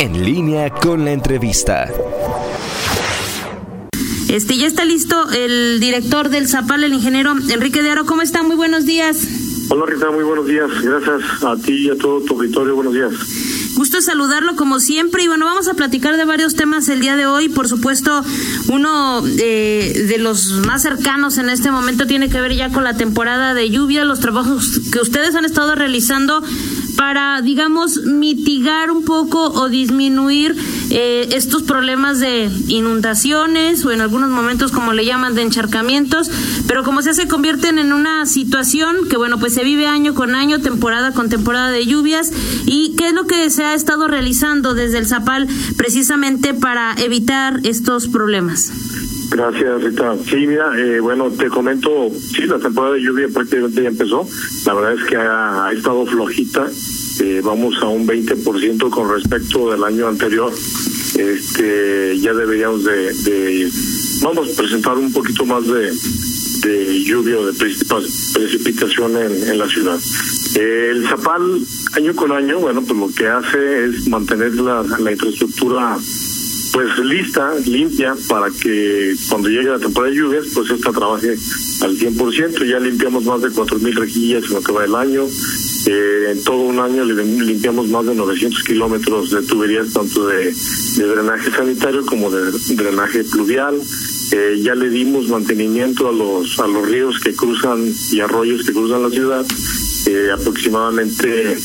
En línea con la entrevista. Este, ya está listo el director del Zapal, el ingeniero Enrique de Aro. ¿Cómo está? Muy buenos días. Hola Rita, muy buenos días. Gracias a ti y a todo tu auditorio. Buenos días. Gusto saludarlo como siempre y bueno, vamos a platicar de varios temas el día de hoy. Por supuesto, uno eh, de los más cercanos en este momento tiene que ver ya con la temporada de lluvia, los trabajos que ustedes han estado realizando para, digamos, mitigar un poco o disminuir eh, estos problemas de inundaciones o en algunos momentos, como le llaman, de encharcamientos, pero como se se convierten en una situación que, bueno, pues se vive año con año, temporada con temporada de lluvias. ¿Y qué es lo que se ha estado realizando desde el Zapal precisamente para evitar estos problemas? Gracias, Rita. Sí, mira, eh, bueno, te comento, sí, la temporada de lluvia prácticamente ya empezó. La verdad es que ha, estado flojita. Eh, vamos a un 20% con respecto del año anterior. Este, ya deberíamos de, de vamos a presentar un poquito más de, lluvia o de precipitación en, la ciudad. el Zapal, año con año, bueno, pues lo que hace es mantener la infraestructura pues lista, limpia, para que cuando llegue la temporada de lluvias, pues esta trabaje al 100%. Ya limpiamos más de 4.000 rejillas en lo que va el año. Eh, en todo un año limpiamos más de 900 kilómetros de tuberías, tanto de, drenaje sanitario como de drenaje pluvial. Eh, ya le dimos mantenimiento a los a los ríos que cruzan y arroyos que cruzan la ciudad. Eh, aproximadamente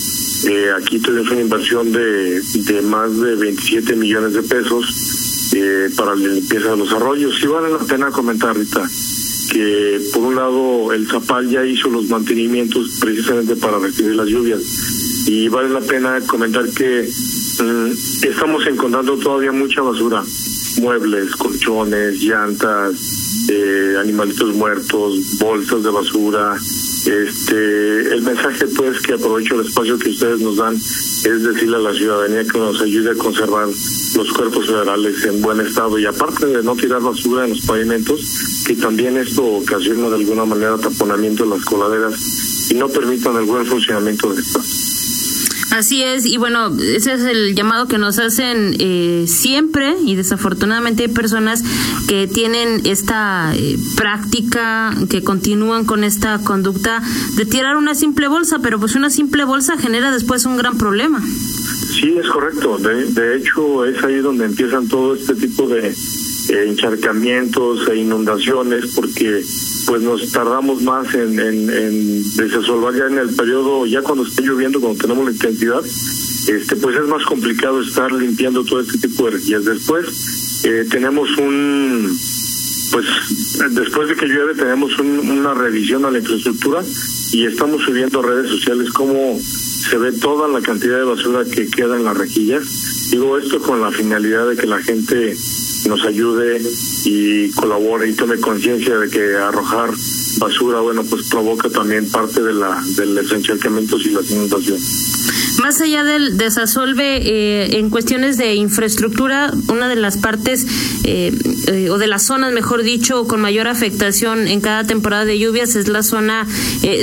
eh, aquí tuvimos una inversión de, de más de 27 millones de pesos eh, para la limpieza de los arroyos. Sí vale la pena comentar ahorita que por un lado el Zapal ya hizo los mantenimientos precisamente para recibir las lluvias y vale la pena comentar que mm, estamos encontrando todavía mucha basura, muebles, colchones, llantas, eh, animalitos muertos, bolsas de basura, este, el mensaje pues que aprovecho el espacio que ustedes nos dan es decirle a la ciudadanía que nos ayude a conservar los cuerpos federales en buen estado y aparte de no tirar basura en los pavimentos, que también esto ocasiona de alguna manera taponamiento en las coladeras y no permitan el buen funcionamiento de estas. Así es, y bueno, ese es el llamado que nos hacen eh, siempre y desafortunadamente hay personas que tienen esta eh, práctica, que continúan con esta conducta de tirar una simple bolsa, pero pues una simple bolsa genera después un gran problema. Sí, es correcto. De, de hecho, es ahí donde empiezan todo este tipo de eh, encharcamientos e inundaciones porque pues nos tardamos más en, en, en ya en el periodo, ya cuando está lloviendo, cuando tenemos la intensidad, este pues es más complicado estar limpiando todo este tipo de energías. Después eh, tenemos un, pues después de que llueve tenemos una revisión a la infraestructura y estamos subiendo a redes sociales cómo se ve toda la cantidad de basura que queda en las rejillas. Digo esto con la finalidad de que la gente nos ayude y colabore y tome conciencia de que arrojar basura, bueno, pues provoca también parte de la del esencialcamiento y la inundación. Más allá del desasolve, eh, en cuestiones de infraestructura, una de las partes, eh, eh, o de las zonas, mejor dicho, con mayor afectación en cada temporada de lluvias es la zona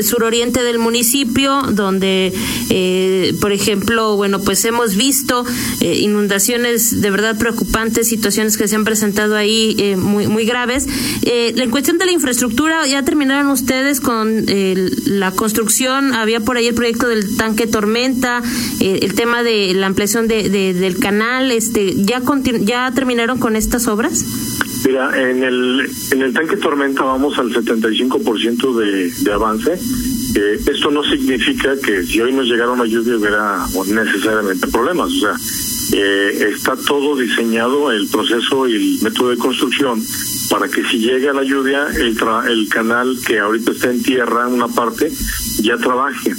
suroriente del municipio, donde, por ejemplo, bueno, pues hemos visto inundaciones de verdad preocupantes, situaciones que se han presentado ahí muy, muy graves. en cuestión de la infraestructura, ya terminaron ustedes con la construcción, había por ahí el proyecto del tanque Tormenta, eh, el tema de la ampliación de, del canal, este, ¿ya, ¿ya terminaron con estas obras? Mira, en el, en el tanque Tormenta vamos al 75% de, de avance. Eh, esto no significa que si hoy nos llegara una lluvia hubiera necesariamente problemas. O sea, eh, está todo diseñado, el proceso y el método de construcción, para que si llega la lluvia, el, el canal que ahorita está en tierra, una parte, ya trabaje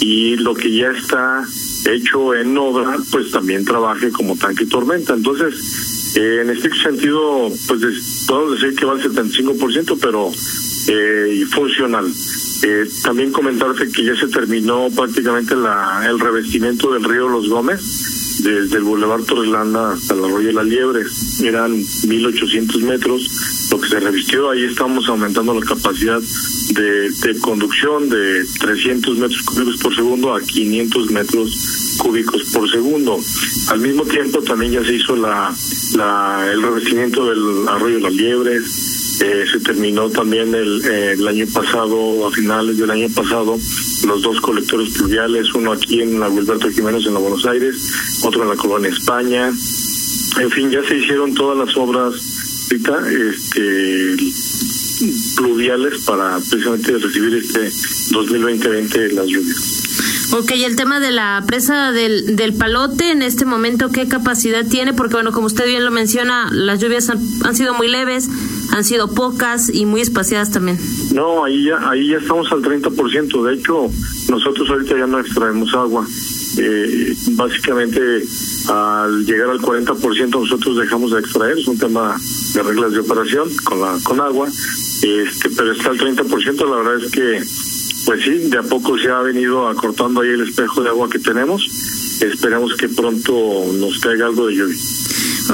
y lo que ya está hecho en obra, pues también trabaje como tanque tormenta. Entonces, eh, en este sentido, pues podemos decir que va al 75%, pero eh, funcional. Eh, también comentarte que ya se terminó prácticamente la, el revestimiento del río Los Gómez, desde el Boulevard Torrelanda hasta el Arroyo de la Liebre. Eran 1.800 metros lo que se revistió. Ahí estamos aumentando la capacidad de, de conducción de 300 metros cúbicos por segundo a 500 metros cúbicos por segundo. Al mismo tiempo también ya se hizo la, la el revestimiento del arroyo de las liebres, eh, se terminó también el, eh, el año pasado, a finales del año pasado, los dos colectores pluviales, uno aquí en la Gilberto Jiménez en la Buenos Aires, otro en la Colonia España. En fin, ya se hicieron todas las obras ahorita, este pluviales para precisamente recibir este 2020 las lluvias. Ok, el tema de la presa del, del Palote, en este momento, ¿qué capacidad tiene? Porque, bueno, como usted bien lo menciona, las lluvias han, han sido muy leves, han sido pocas y muy espaciadas también. No, ahí ya, ahí ya estamos al 30%. De hecho, nosotros ahorita ya no extraemos agua. Eh, básicamente, al llegar al 40%, nosotros dejamos de extraer. Es un tema de reglas de operación con, la, con agua. Este, pero está al 30%. La verdad es que pues sí, de a poco se ha venido acortando ahí el espejo de agua que tenemos. Esperemos que pronto nos caiga algo de lluvia.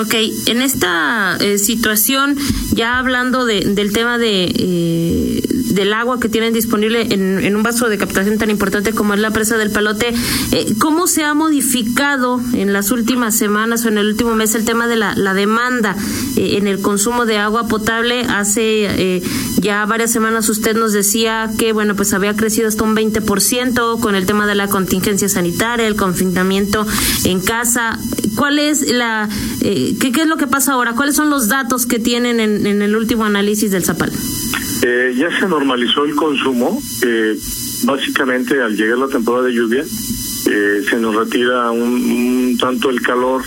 Ok, en esta eh, situación, ya hablando de, del tema de eh, del agua que tienen disponible en, en, un vaso de captación tan importante como es la presa del Palote, eh, ¿cómo se ha modificado en las últimas semanas o en el último mes el tema de la, la demanda eh, en el consumo de agua potable? Hace eh, ya varias semanas usted nos decía que, bueno, pues había crecido hasta un 20% con el tema de la contingencia sanitaria, el confinamiento en casa. ¿Cuál es la, eh, qué, es lo que pasa ahora? ¿Cuáles son los datos que tienen en, el último análisis del Zapal? Eh, ya se normalizó el consumo. Eh, básicamente, al llegar la temporada de lluvia, eh, se nos retira un, un, tanto el calor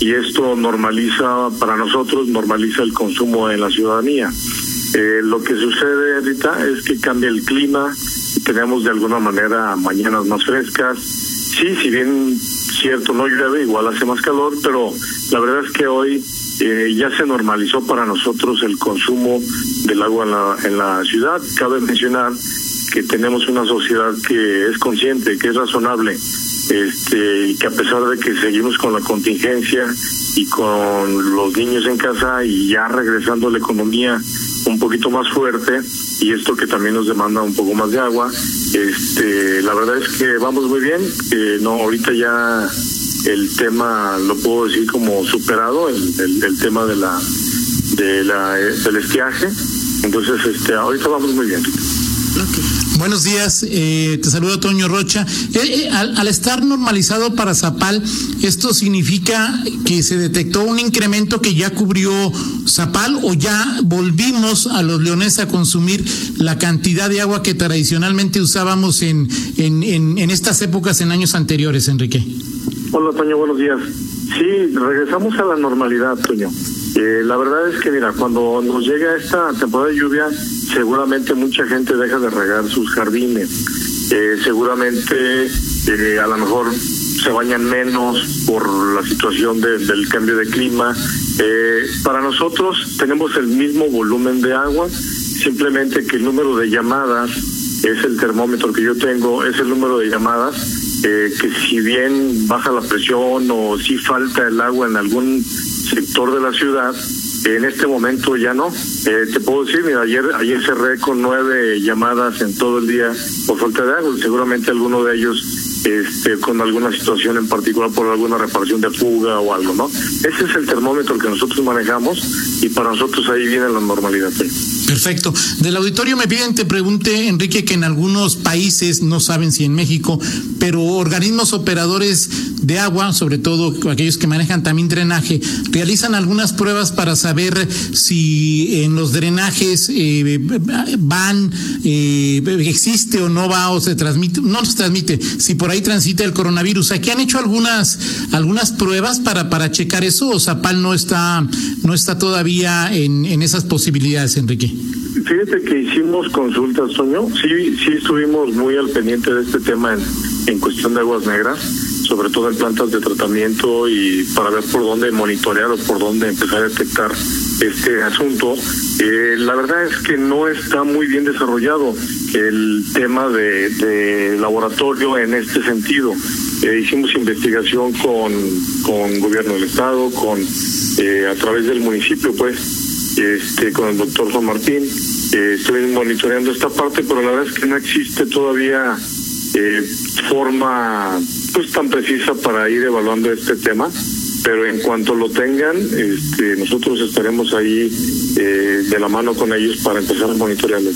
y esto normaliza para nosotros, normaliza el consumo en la ciudadanía. Eh, lo que sucede ahorita es que cambia el clima, tenemos de alguna manera mañanas más frescas. Sí, si bien cierto no llueve, igual hace más calor, pero la verdad es que hoy eh, ya se normalizó para nosotros el consumo del agua en la, en la ciudad. Cabe mencionar que tenemos una sociedad que es consciente, que es razonable, este, y que a pesar de que seguimos con la contingencia y con los niños en casa y ya regresando la economía un poquito más fuerte y esto que también nos demanda un poco más de agua, este, la verdad es que vamos muy bien, eh, no ahorita ya el tema lo puedo decir como superado el, tema de la de la del estiaje. Entonces este ahorita vamos muy bien. Okay. Buenos días, eh, te saludo Toño Rocha. Eh, eh, al, estar normalizado para Zapal, ¿esto significa que se detectó un incremento que ya cubrió Zapal o ya volvimos a los leones a consumir la cantidad de agua que tradicionalmente usábamos en, en, en, en estas épocas en años anteriores, Enrique? Hola, Toño, buenos días. Sí, regresamos a la normalidad, Toño. Eh, la verdad es que, mira, cuando nos llega esta temporada de lluvia, seguramente mucha gente deja de regar sus jardines. Eh, seguramente, eh, a lo mejor se bañan menos por la situación de, del cambio de clima. para nosotros tenemos el mismo volumen de agua, simplemente que el número de llamadas es el termómetro que yo tengo, es el número de llamadas eh, que si bien baja la presión o si falta el agua en algún sector de la ciudad, en este momento ya no. Eh, te puedo decir, mira, ayer, ayer cerré con nueve llamadas en todo el día por falta de agua. Seguramente alguno de ellos este, con alguna situación en particular por alguna reparación de fuga o algo, ¿no? Ese es el termómetro que nosotros manejamos y para nosotros ahí viene la normalidad. Perfecto. Del auditorio me piden, te pregunte, Enrique, que en algunos países, no saben si en México, pero organismos operadores de agua, sobre todo aquellos que manejan también drenaje, realizan algunas pruebas para saber si en los drenajes eh, van, eh, existe o no va o se transmite, no se transmite, si por ahí transita el coronavirus. Aquí han hecho algunas, algunas pruebas para, para checar eso o Zapal no está, no está todavía en, en esas posibilidades, Enrique. Fíjate que hicimos consultas, Toño. Sí, sí estuvimos muy al pendiente de este tema en, en cuestión de aguas negras, sobre todo en plantas de tratamiento y para ver por dónde monitorear o por dónde empezar a detectar este asunto. Eh, la verdad es que no está muy bien desarrollado el tema de, de laboratorio en este sentido. Eh, hicimos investigación con, con gobierno del estado, con eh, a través del municipio, pues este, con el doctor Juan Martín. Eh, estoy monitoreando esta parte, pero la verdad es que no existe todavía eh, forma pues tan precisa para ir evaluando este tema pero en cuanto lo tengan, este, nosotros estaremos ahí eh, de la mano con ellos para empezar a monitorearlo.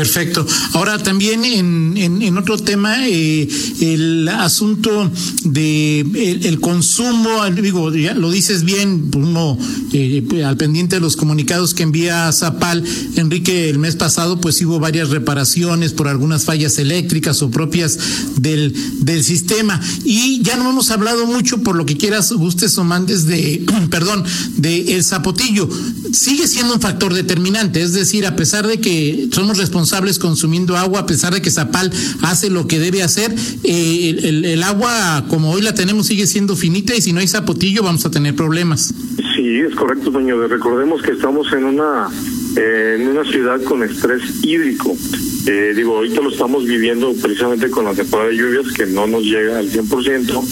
Perfecto. Ahora también en, en, otro tema, eh, el asunto de el, consumo, digo, ya lo dices bien, uno eh, al pendiente de los comunicados que envía Zapal, Enrique, el mes pasado, pues hubo varias reparaciones por algunas fallas eléctricas o propias del, del sistema. Y ya no hemos hablado mucho, por lo que quieras, gustes o mandes, de, perdón, de el zapotillo. Sigue siendo un factor determinante, es decir, a pesar de que somos responsables consumiendo agua, a pesar de que Zapal hace lo que debe hacer. Eh, el, agua, como hoy la tenemos, sigue siendo finita y si no hay zapotillo vamos a tener problemas. Sí, es correcto, señor. Recordemos que estamos en una, eh, en una ciudad con estrés hídrico. Eh, digo, ahorita lo estamos viviendo precisamente con la temporada de lluvias que no nos llega al 100%.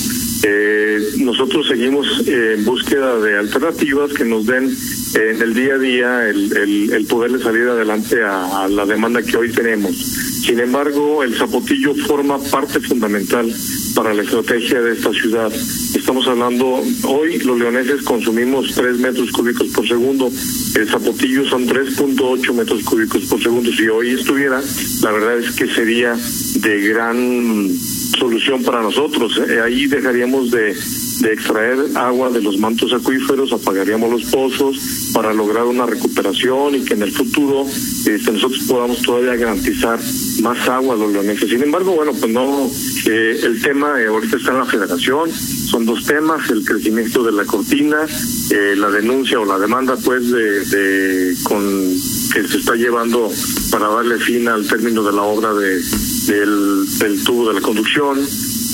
Eh, nosotros seguimos en búsqueda de alternativas que nos den en el día a día el, el, poderle salir adelante a, la demanda que hoy tenemos. Sin embargo, el zapotillo forma parte fundamental para la estrategia de esta ciudad. Estamos hablando, hoy los leoneses consumimos 3 metros cúbicos por segundo, el zapotillo son 3.8 metros cúbicos por segundo. Si hoy estuviera, la verdad es que sería de gran solución para nosotros. Eh, ahí dejaríamos de de extraer agua de los mantos acuíferos, apagaríamos los pozos para lograr una recuperación y que en el futuro este, nosotros podamos todavía garantizar más agua a los leoneses. Sin embargo, bueno, pues no, eh, el tema eh, ahorita está en la federación, son dos temas, el crecimiento de la cortina, eh, la denuncia o la demanda pues de con que se está llevando para darle fin al término de la obra de del, del tubo de la conducción,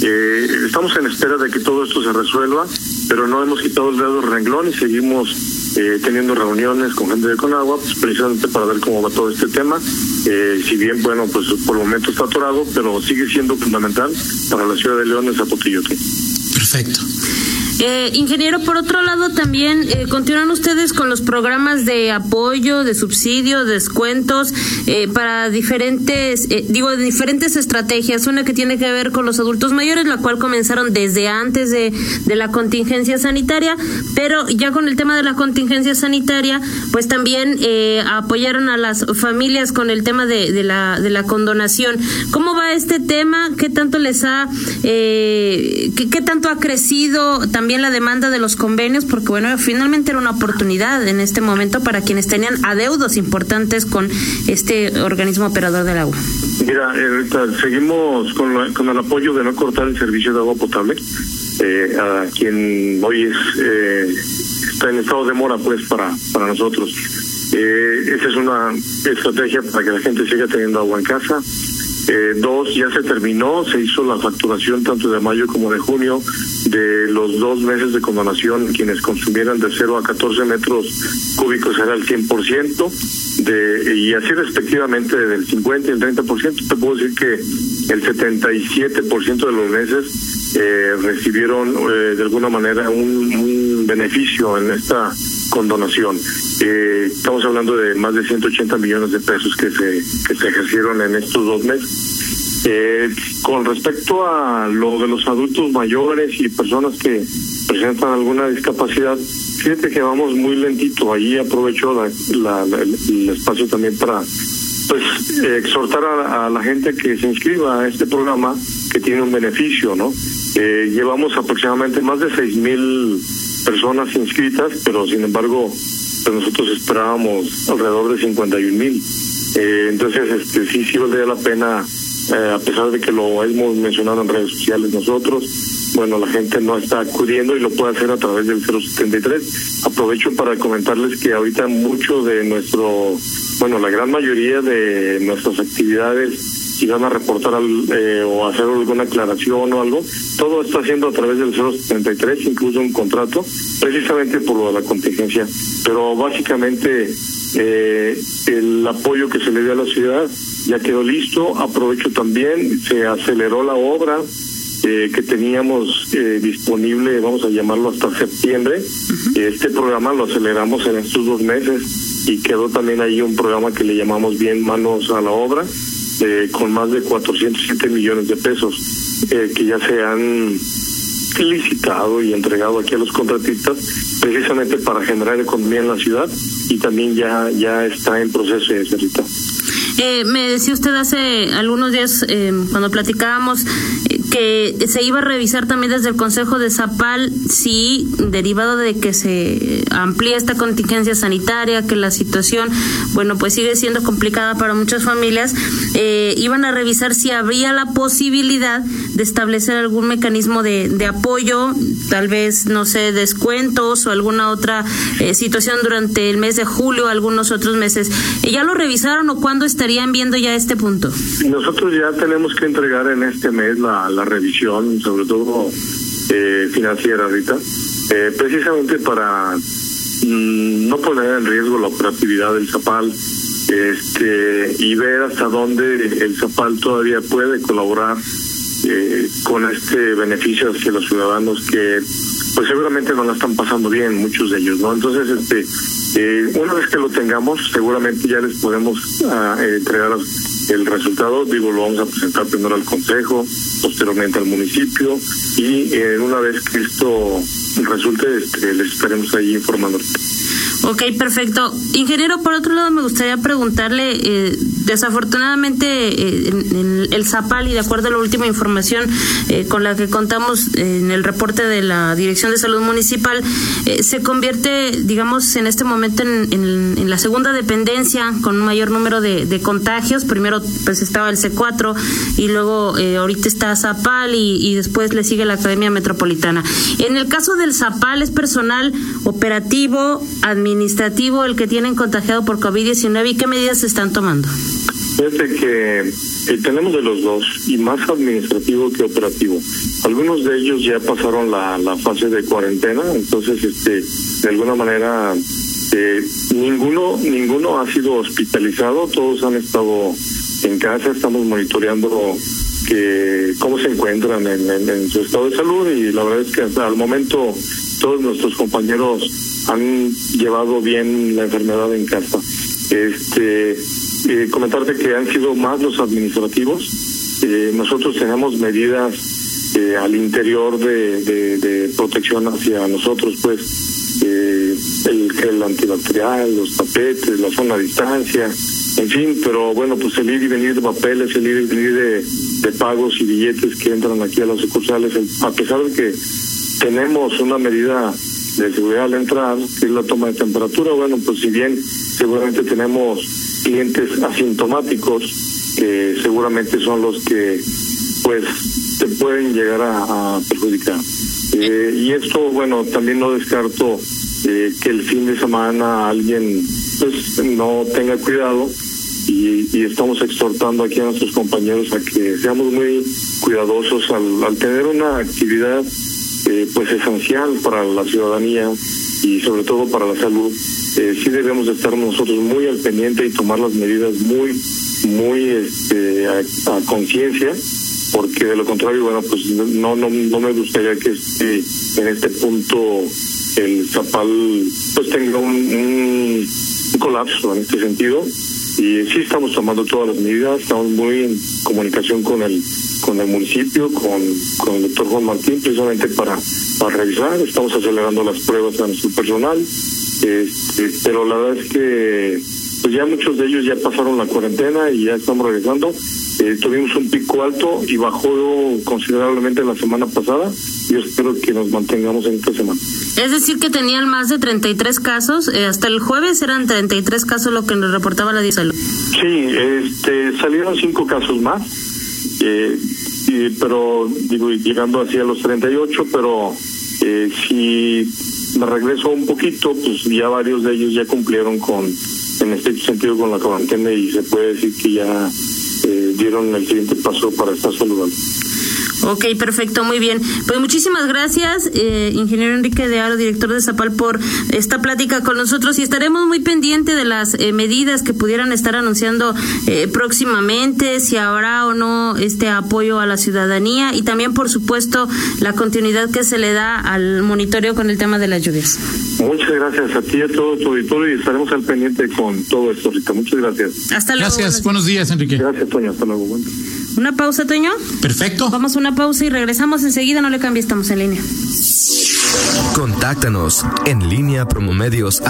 eh, estamos en espera de que todo esto se resuelva, pero no hemos quitado el dedo del renglón y seguimos eh, teniendo reuniones con gente de Conagua, pues, precisamente para ver cómo va todo este tema. Eh, si bien, bueno, pues por el momento está atorado, pero sigue siendo fundamental para la ciudad de León el Zapotillote. Perfecto. Eh, ingeniero, por otro lado, también eh, continúan ustedes con los programas de apoyo, de subsidio, descuentos eh, para diferentes, eh, digo, diferentes estrategias. Una que tiene que ver con los adultos mayores, la cual comenzaron desde antes de, de la contingencia sanitaria, pero ya con el tema de la contingencia sanitaria, pues también apoyaron a las familias con el tema de, de, la, de la condonación. ¿Cómo va este tema? ¿Qué tanto les ha, qué, qué tanto ha crecido? También también la demanda de los convenios, porque bueno, finalmente era una oportunidad en este momento para quienes tenían adeudos importantes con este organismo operador del agua. Mira, ahorita seguimos con, con el apoyo de no cortar el servicio de agua potable, eh, a quien hoy es, eh, está en estado de mora pues para, para nosotros. Eh, esa es una estrategia para que la gente siga teniendo agua en casa. Eh, dos, ya se terminó, se hizo la facturación tanto de mayo como de junio de los dos meses de condonación. Quienes consumieran de 0 a 14 metros cúbicos era el 100%, de, y así respectivamente del 50 y el 30%. Te puedo decir que el 77% de los meses eh, recibieron eh, de alguna manera un, un beneficio en esta condonación. Eh, estamos hablando de más de 180 millones de pesos que se, que se ejercieron en estos dos meses. Eh, con respecto a lo de los adultos mayores y personas que presentan alguna discapacidad, fíjate que vamos muy lentito. Ahí aprovecho la, el espacio también para pues exhortar a, la gente que se inscriba a este programa que tiene un beneficio, ¿no? Eh, llevamos aproximadamente más de seis mil personas inscritas, pero sin embargo pues nosotros esperábamos alrededor de 51 mil. Eh, entonces, este, sí, sí valdría la pena, eh, a pesar de que lo hemos mencionado en redes sociales nosotros, bueno, la gente no está acudiendo y lo puede hacer a través del 073. Aprovecho para comentarles que ahorita mucho de nuestro, bueno, la gran mayoría de nuestras actividades si van a reportar eh, o hacer alguna aclaración o algo, todo está haciendo a través del 073, incluso un contrato, precisamente por lo de la contingencia. Pero básicamente eh, el apoyo que se le dio a la ciudad ya quedó listo. Aprovecho también, se aceleró la obra eh, que teníamos eh, disponible, vamos a llamarlo hasta septiembre. Este programa lo aceleramos en estos dos meses y quedó también ahí un programa que le llamamos bien manos a la obra, eh, con más de 407 millones de pesos que ya se han licitado y entregado aquí a los contratistas precisamente para generar economía en la ciudad y también ya ya está en proceso de cerrita. Eh, me decía usted hace algunos días, eh, cuando platicábamos, eh, que se iba a revisar también desde el Consejo de Zapal si, derivado de que se amplía esta contingencia sanitaria, que la situación, bueno, pues sigue siendo complicada para muchas familias, iban a revisar si habría la posibilidad de establecer algún mecanismo de, apoyo, tal vez, no sé, descuentos o alguna otra situación durante el mes de julio, algunos otros meses. ¿Ya lo revisaron o cuándo estarían viendo ya este punto? Nosotros ya tenemos que entregar en este mes la, la revisión, sobre todo eh, financiera ahorita, eh, precisamente para mm, no poner en riesgo la operatividad del Zapal este, y ver hasta dónde el Zapal todavía puede colaborar eh, con este beneficio hacia los ciudadanos que pues seguramente no la están pasando bien muchos de ellos, ¿no? Entonces, este, eh, una vez que lo tengamos, seguramente ya les podemos uh, entregar el resultado, digo, lo vamos a presentar primero al Consejo, posteriormente al municipio y eh, una vez que esto resulte, este, les estaremos ahí informando. Ok, perfecto. Ingeniero, por otro lado, me gustaría preguntarle, eh, desafortunadamente, eh, en, el Zapal, y de acuerdo a la última información eh, con la que contamos en el reporte de la Dirección de Salud Municipal, se convierte, digamos, en este momento en, la segunda dependencia con un mayor número de, contagios. Primero, pues estaba el C4 y luego ahorita está Zapal y, y después le sigue la Academia Metropolitana. En el caso del Zapal, es personal operativo, administrativo, administrativo el que tienen contagiado por COVID-19 y qué medidas se están tomando? Fíjate que eh, tenemos de los dos y más administrativo que operativo. Algunos de ellos ya pasaron la, la fase de cuarentena, entonces este de alguna manera eh, ninguno ninguno ha sido hospitalizado, todos han estado en casa, estamos monitoreando que cómo se encuentran en, en su estado de salud y la verdad es que hasta el momento todos nuestros compañeros han llevado bien la enfermedad en casa. Este, eh, comentarte que han sido más los administrativos. Eh, nosotros tenemos medidas eh, al interior de, protección hacia nosotros, pues el gel antibacterial, los tapetes, la zona de distancia, en fin, pero bueno, pues el ir y venir de papeles, el ir y venir de, de pagos y billetes que entran aquí a las sucursales, a pesar de que tenemos una medida de seguridad al entrar, que es la toma de temperatura. Bueno, pues si bien seguramente tenemos clientes asintomáticos, que seguramente son los que pues te pueden llegar a, perjudicar. Eh, y esto, bueno, también no descarto eh, que el fin de semana alguien pues no tenga cuidado y, y, estamos exhortando aquí a nuestros compañeros a que seamos muy cuidadosos al, al tener una actividad eh, pues esencial para la ciudadanía y sobre todo para la salud, eh, sí debemos estar nosotros muy al pendiente y tomar las medidas muy, muy este, a, conciencia, porque de lo contrario, bueno, pues no, no, no me gustaría que este, en este punto el Zapal pues tenga un, un colapso en este sentido. Y sí estamos tomando todas las medidas, estamos muy en comunicación con el con el municipio, con, con el doctor Juan Martín, precisamente para, para revisar, estamos acelerando las pruebas a nuestro personal, este, pero la verdad es que pues ya muchos de ellos ya pasaron la cuarentena y ya estamos regresando. Eh, tuvimos un pico alto y bajó considerablemente la semana pasada. Yo espero que nos mantengamos en esta semana. Es decir, que tenían más de 33 casos. Eh, hasta el jueves eran 33 casos lo que nos reportaba la Salud. Sí, este, salieron cinco casos más. Eh, pero digo, llegando así a los 38, pero eh, si me regreso un poquito, pues ya varios de ellos ya cumplieron con, en este sentido, con la cuarentena y se puede decir que ya eh, dieron el siguiente paso para estar saludando. Ok, perfecto, muy bien. Pues muchísimas gracias, eh, ingeniero Enrique de Aro, director de Zapal, por esta plática con nosotros y estaremos muy pendientes de las eh, medidas que pudieran estar anunciando eh, próximamente, si habrá o no este apoyo a la ciudadanía y también, por supuesto, la continuidad que se le da al monitoreo con el tema de las lluvias. Muchas gracias a ti y a todo tu auditorio y estaremos al pendiente con todo esto, Rita. Muchas gracias. Hasta luego. Gracias, buenos días, Enrique. Gracias, Toño. Hasta luego. Una pausa, Toño. Perfecto. Vamos a una pausa y regresamos enseguida. No le cambie, estamos en línea. Contáctanos en línea promomedios